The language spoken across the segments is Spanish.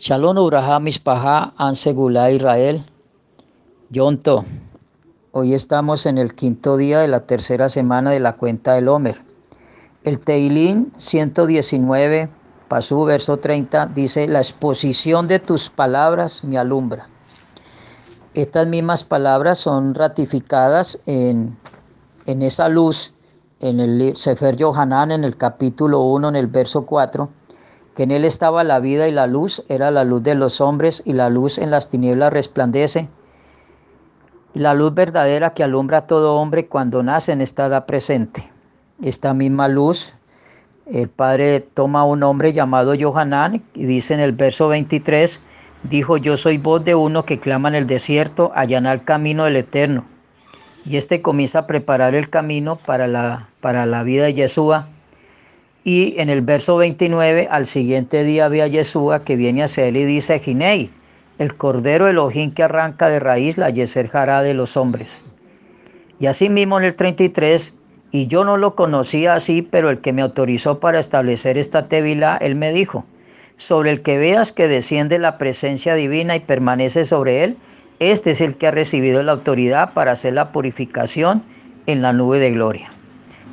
Shalom Uraha Mispaha Ansegula Israel. Yonto. Hoy estamos en el quinto día de la tercera semana de la cuenta del Homer. El Teilín 119, pasú verso 30, dice, la exposición de tus palabras me alumbra. Estas mismas palabras son ratificadas en, en esa luz, en el Sefer Yohanan, en el capítulo 1, en el verso 4, en él estaba la vida y la luz, era la luz de los hombres y la luz en las tinieblas resplandece. La luz verdadera que alumbra a todo hombre cuando nace en esta presente. Esta misma luz, el Padre toma un hombre llamado Johanán y dice en el verso 23, dijo, yo soy voz de uno que clama en el desierto, allanar el camino del Eterno. Y este comienza a preparar el camino para la, para la vida de Yeshua y en el verso 29, al siguiente día ve a Yeshua que viene hacia él y dice, Ginei, el cordero Elohim que arranca de raíz la yeser jará de los hombres. Y asimismo en el 33, y yo no lo conocía así, pero el que me autorizó para establecer esta tevila, él me dijo, sobre el que veas que desciende la presencia divina y permanece sobre él, este es el que ha recibido la autoridad para hacer la purificación en la nube de gloria.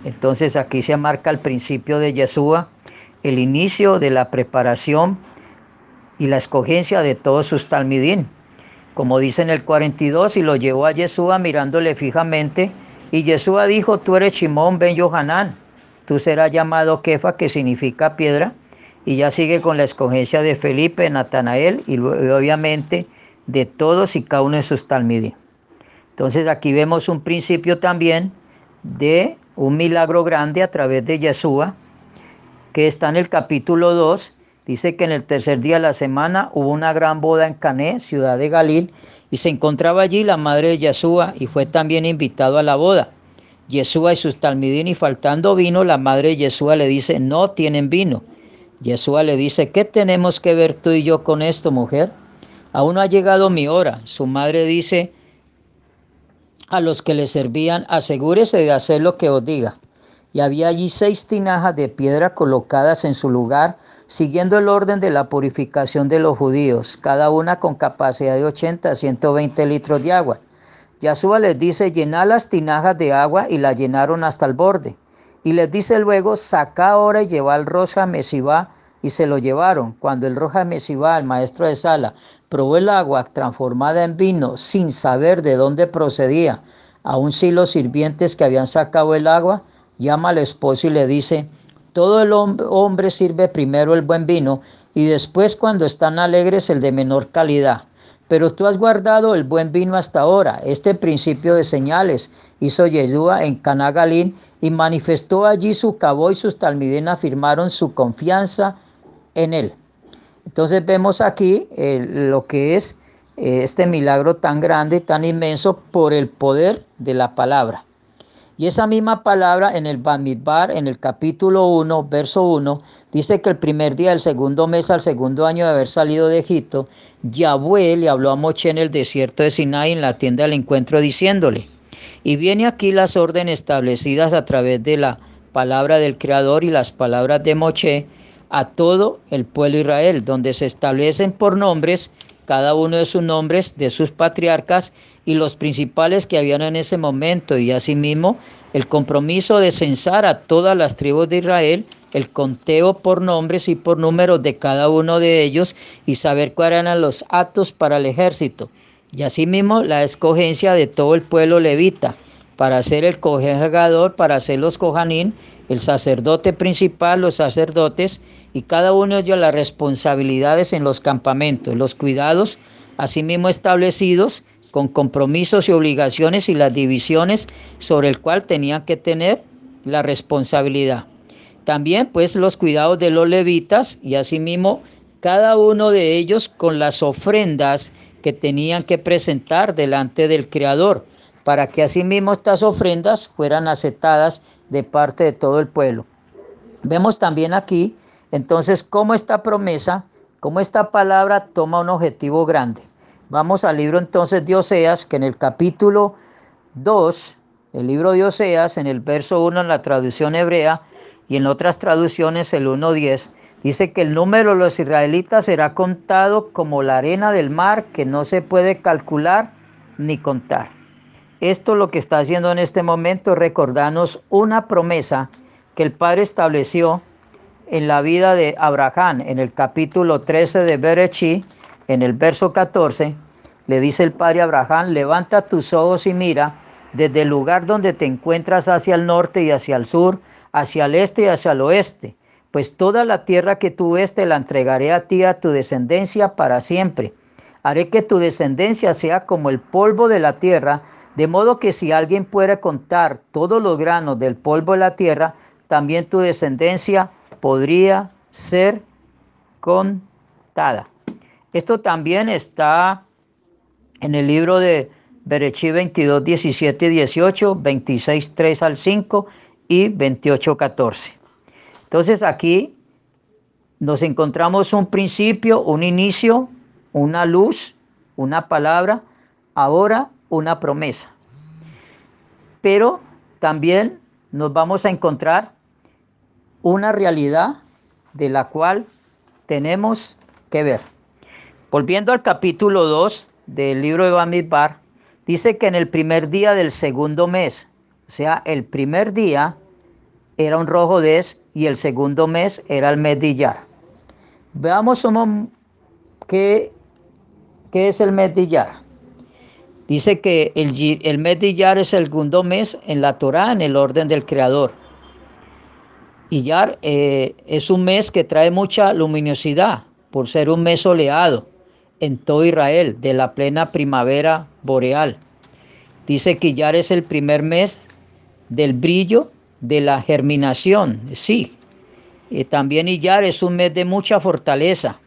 Entonces aquí se marca el principio de Yeshua, el inicio de la preparación y la escogencia de todos sus talmidín. Como dice en el 42, y lo llevó a Yeshua mirándole fijamente, y Yeshua dijo, tú eres Shimón ben Yohanan, tú serás llamado Kefa, que significa piedra, y ya sigue con la escogencia de Felipe, Natanael, y obviamente de todos y cada uno de sus talmidín. Entonces aquí vemos un principio también de un milagro grande a través de Yeshua, que está en el capítulo 2. Dice que en el tercer día de la semana hubo una gran boda en Cané, ciudad de Galil, y se encontraba allí la madre de Yeshua y fue también invitado a la boda. Yeshua y sus talmidín y faltando vino, la madre de Yeshua le dice, no tienen vino. Yeshua le dice, ¿qué tenemos que ver tú y yo con esto, mujer? Aún no ha llegado mi hora. Su madre dice, a los que le servían, asegúrese de hacer lo que os diga. Y había allí seis tinajas de piedra colocadas en su lugar, siguiendo el orden de la purificación de los judíos, cada una con capacidad de 80 a 120 litros de agua. Yahshua les dice, llenad las tinajas de agua y la llenaron hasta el borde. Y les dice luego, saca ahora y lleva al Roja Mesibá y se lo llevaron. Cuando el Roja Mesibá, el maestro de Sala, probó el agua transformada en vino sin saber de dónde procedía, aun si los sirvientes que habían sacado el agua, llama al esposo y le dice, todo el hombre sirve primero el buen vino y después cuando están alegres el de menor calidad. Pero tú has guardado el buen vino hasta ahora. Este principio de señales hizo Yeshua en Canagalín y manifestó allí su cabo y sus talmidín afirmaron su confianza en él. Entonces vemos aquí eh, lo que es eh, este milagro tan grande, tan inmenso por el poder de la palabra. Y esa misma palabra en el Bamidbar, en el capítulo 1, verso 1, dice que el primer día del segundo mes al segundo año de haber salido de Egipto, Yahweh le habló a Moche en el desierto de Sinai en la tienda del encuentro diciéndole, y viene aquí las órdenes establecidas a través de la palabra del Creador y las palabras de Moche a todo el pueblo de Israel, donde se establecen por nombres cada uno de sus nombres de sus patriarcas y los principales que habían en ese momento, y asimismo el compromiso de censar a todas las tribus de Israel, el conteo por nombres y por números de cada uno de ellos y saber cuáles eran los actos para el ejército, y asimismo la escogencia de todo el pueblo levita para ser el cojegador, para ser los cojanín, el sacerdote principal, los sacerdotes, y cada uno de ellos las responsabilidades en los campamentos, los cuidados asimismo establecidos con compromisos y obligaciones y las divisiones sobre el cual tenían que tener la responsabilidad. También pues los cuidados de los levitas y asimismo cada uno de ellos con las ofrendas que tenían que presentar delante del Creador para que asimismo estas ofrendas fueran aceptadas de parte de todo el pueblo. Vemos también aquí entonces cómo esta promesa, cómo esta palabra toma un objetivo grande. Vamos al libro entonces de Oseas, que en el capítulo 2, el libro de Oseas, en el verso 1 en la traducción hebrea y en otras traducciones el 1.10, Dice que el número de los israelitas será contado como la arena del mar que no se puede calcular ni contar. Esto lo que está haciendo en este momento es recordarnos una promesa que el Padre estableció en la vida de Abraham en el capítulo 13 de Berechi, en el verso 14, le dice el Padre Abraham, levanta tus ojos y mira desde el lugar donde te encuentras hacia el norte y hacia el sur, hacia el este y hacia el oeste, pues toda la tierra que tú ves te la entregaré a ti, a tu descendencia para siempre. Haré que tu descendencia sea como el polvo de la tierra, de modo que si alguien puede contar todos los granos del polvo de la tierra, también tu descendencia podría ser contada. Esto también está en el libro de Berechí 22, 17 18, 26, 3 al 5 y 28, 14. Entonces aquí nos encontramos un principio, un inicio, una luz, una palabra, ahora una promesa. Pero también nos vamos a encontrar una realidad de la cual tenemos que ver. Volviendo al capítulo 2 del libro de Bamidbar, dice que en el primer día del segundo mes, o sea, el primer día era un rojo des y el segundo mes era el mes de. Veamos qué, qué es el mes. Dice que el, mes de Iyar es el segundo mes en la Torah en el orden del Creador. Iyar eh, es un mes que trae mucha luminosidad por ser un mes soleado en todo Israel de la plena primavera boreal. Dice que Iyar es el primer mes del brillo de la germinación, sí. Y también Iyar es un mes de mucha fortaleza.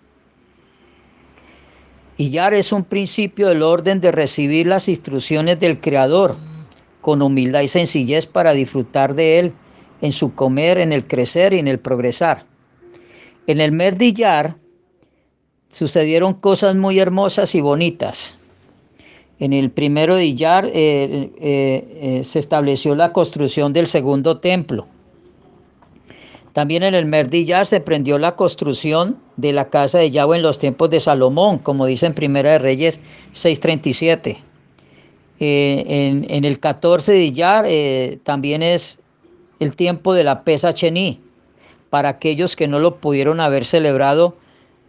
Iyar es un principio del orden de recibir las instrucciones del Creador con humildad y sencillez para disfrutar de Él en su comer, en el crecer y en el progresar. En el mes de Iyar sucedieron cosas muy hermosas y bonitas. En el primero de Iyar eh, eh, eh, se estableció la construcción del segundo templo. También en el Iyar se prendió la construcción de la casa de Yahweh en los tiempos de Salomón, como dice en Primera de Reyes 6.37. en, en, el 14 de Iyar también es el tiempo de la Pesa Chení, para aquellos que no lo pudieron haber celebrado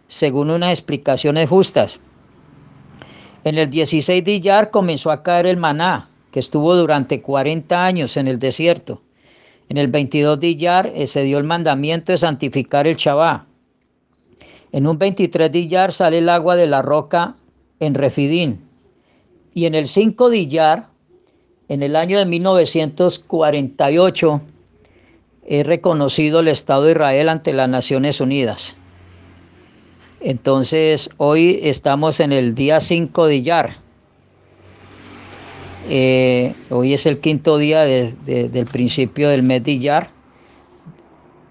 según unas explicaciones justas. En el 16 de Iyar comenzó a caer el maná, que estuvo durante 40 años en el desierto. En el 22 de Iyar eh, se dio el mandamiento de santificar el Shabbat. En un 23 de Iyar sale el agua de la roca en Refidín. Y en el 5 de Iyar, en el año de 1948, he reconocido el Estado de Israel ante las Naciones Unidas. Entonces, hoy estamos en el día 5 de Iyar. Eh, hoy es el quinto día del principio del mes de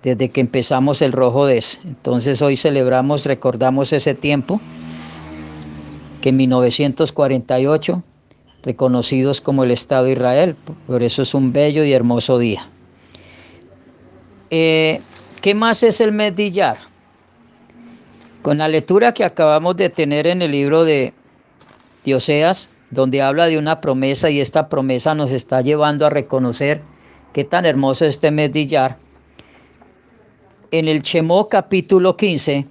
desde que empezamos el Rojo Des. Entonces, hoy celebramos, recordamos ese tiempo, que en 1948, reconocidos como el Estado de Israel. Por eso es un bello y hermoso día. Eh, ¿Qué más es el mes de? Con la lectura que acabamos de tener en el libro de Dioseas, donde habla de una promesa y esta promesa nos está llevando a reconocer qué tan hermoso es este mes de. En el Chemó capítulo 15,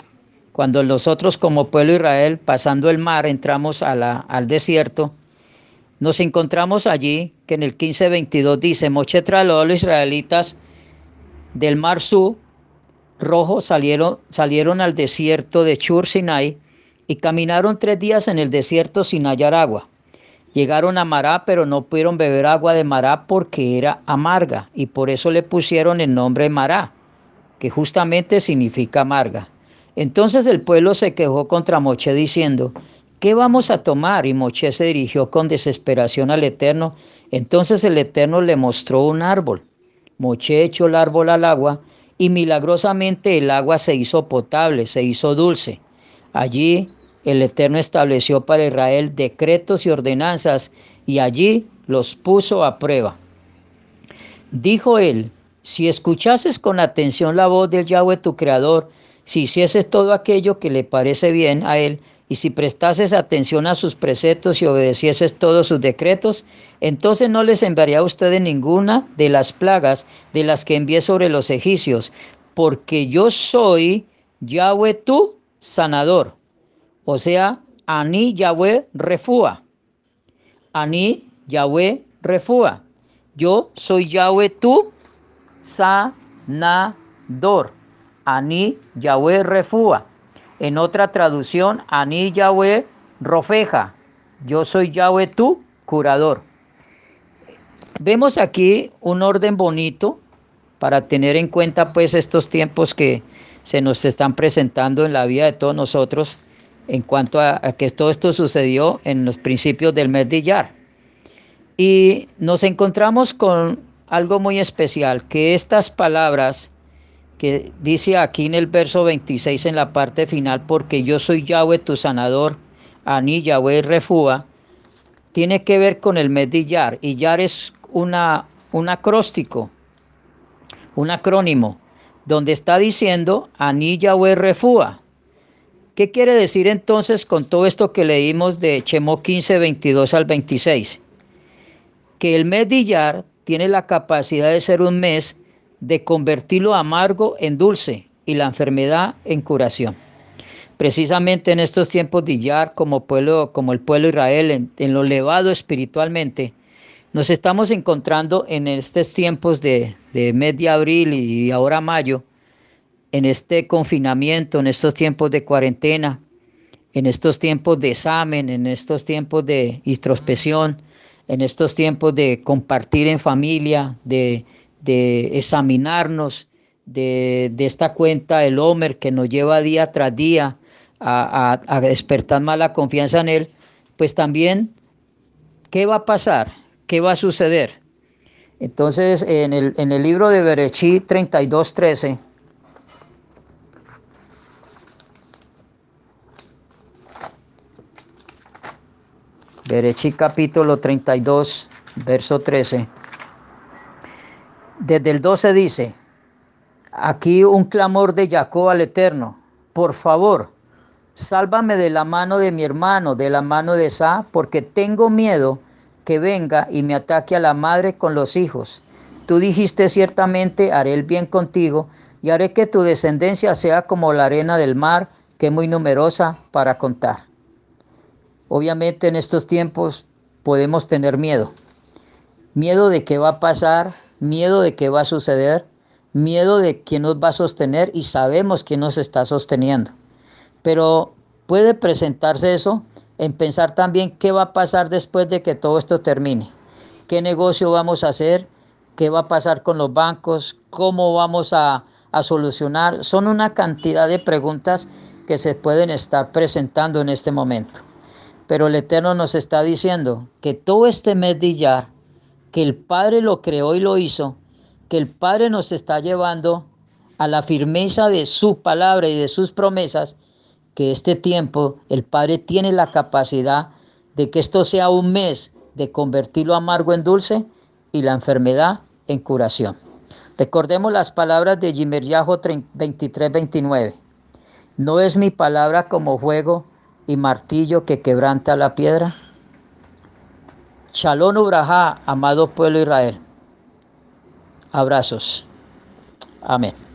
cuando nosotros como pueblo Israel, pasando el mar, entramos al desierto, nos encontramos allí que en el 15:22 dice, Moche trasladó a los israelitas del mar Su rojo salieron, salieron al desierto de Chur Sinai y caminaron tres días en el desierto sin hallar agua. Llegaron a Mará, pero no pudieron beber agua de Mará porque era amarga y por eso le pusieron el nombre Mará, que justamente significa amarga. Entonces el pueblo se quejó contra Moche diciendo, ¿qué vamos a tomar? Y Moche se dirigió con desesperación al Eterno. Entonces el Eterno le mostró un árbol. Moche echó el árbol al agua y milagrosamente el agua se hizo potable, se hizo dulce. Allí el Eterno estableció para Israel decretos y ordenanzas y allí los puso a prueba. Dijo él, si escuchases con atención la voz del Yahweh tu Creador, si hicieses todo aquello que le parece bien a él, y si prestases atención a sus preceptos y obedecieses todos sus decretos, entonces no les enviaría a ustedes ninguna de las plagas de las que envié sobre los egipcios, porque yo soy Yahweh tu sanador. O sea, Ani Yahweh refúa. Ani Yahweh refúa. Yo soy Yahweh tu sanador. Ani Yahweh refúa. En otra traducción, Ani Yahweh Rofeja. Yo soy Yahweh tu curador. Vemos aquí un orden bonito para tener en cuenta pues estos tiempos que se nos están presentando en la vida de todos nosotros en cuanto a, que todo esto sucedió en los principios del mes de Iyar. Y nos encontramos con algo muy especial, que estas palabras que dice aquí en el verso 26 en la parte final, porque yo soy Yahweh tu sanador, Ani Yahweh Refúa, tiene que ver con el mes de Iyar. Iyar es una, un acróstico, un acrónimo, donde está diciendo Ani Yahweh Refúa. ¿Qué quiere decir entonces con todo esto que leímos de Chemo 15, 22 al 26? Que el mes de tiene la capacidad de ser un mes de convertir lo amargo en dulce y la enfermedad en curación. Precisamente en estos tiempos de Iyar, como, pueblo, como el pueblo Israel, en, en, lo elevado espiritualmente, nos estamos encontrando en estos tiempos de, de mes de abril y ahora mayo, en este confinamiento, en estos tiempos de cuarentena, en estos tiempos de examen, en estos tiempos de introspección, en estos tiempos de compartir en familia, de de examinarnos de, esta cuenta del Homer que nos lleva día tras día a, despertar más la confianza en Él, pues también, ¿qué va a pasar? ¿Qué va a suceder? Entonces, en el, en el libro de Berechí 32, Berechí capítulo 32, verso 13. Desde el 12 dice, aquí un clamor de Jacob al Eterno, por favor, sálvame de la mano de mi hermano, de la mano de Sa, porque tengo miedo que venga y me ataque a la madre con los hijos. Tú dijiste ciertamente, haré el bien contigo y haré que tu descendencia sea como la arena del mar, que es muy numerosa para contar. Obviamente en estos tiempos podemos tener miedo. Miedo de qué va a pasar, miedo de qué va a suceder, miedo de quién nos va a sostener y sabemos quién nos está sosteniendo. Pero puede presentarse eso en pensar también qué va a pasar después de que todo esto termine. ¿Qué negocio vamos a hacer? ¿Qué va a pasar con los bancos? ¿Cómo vamos a, a solucionar? Son una cantidad de preguntas que se pueden estar presentando en este momento. Pero el Eterno nos está diciendo que todo este mes de Iyar, que el Padre lo creó y lo hizo, que el Padre nos está llevando a la firmeza de su palabra y de sus promesas, que este tiempo el Padre tiene la capacidad de que esto sea un mes de convertir lo amargo en dulce y la enfermedad en curación. Recordemos las palabras de Yimeryahu 23-29. ¿No es mi palabra como fuego y martillo que quebranta la piedra? Shalom Ubrajá, amado pueblo Israel. Abrazos. Amén.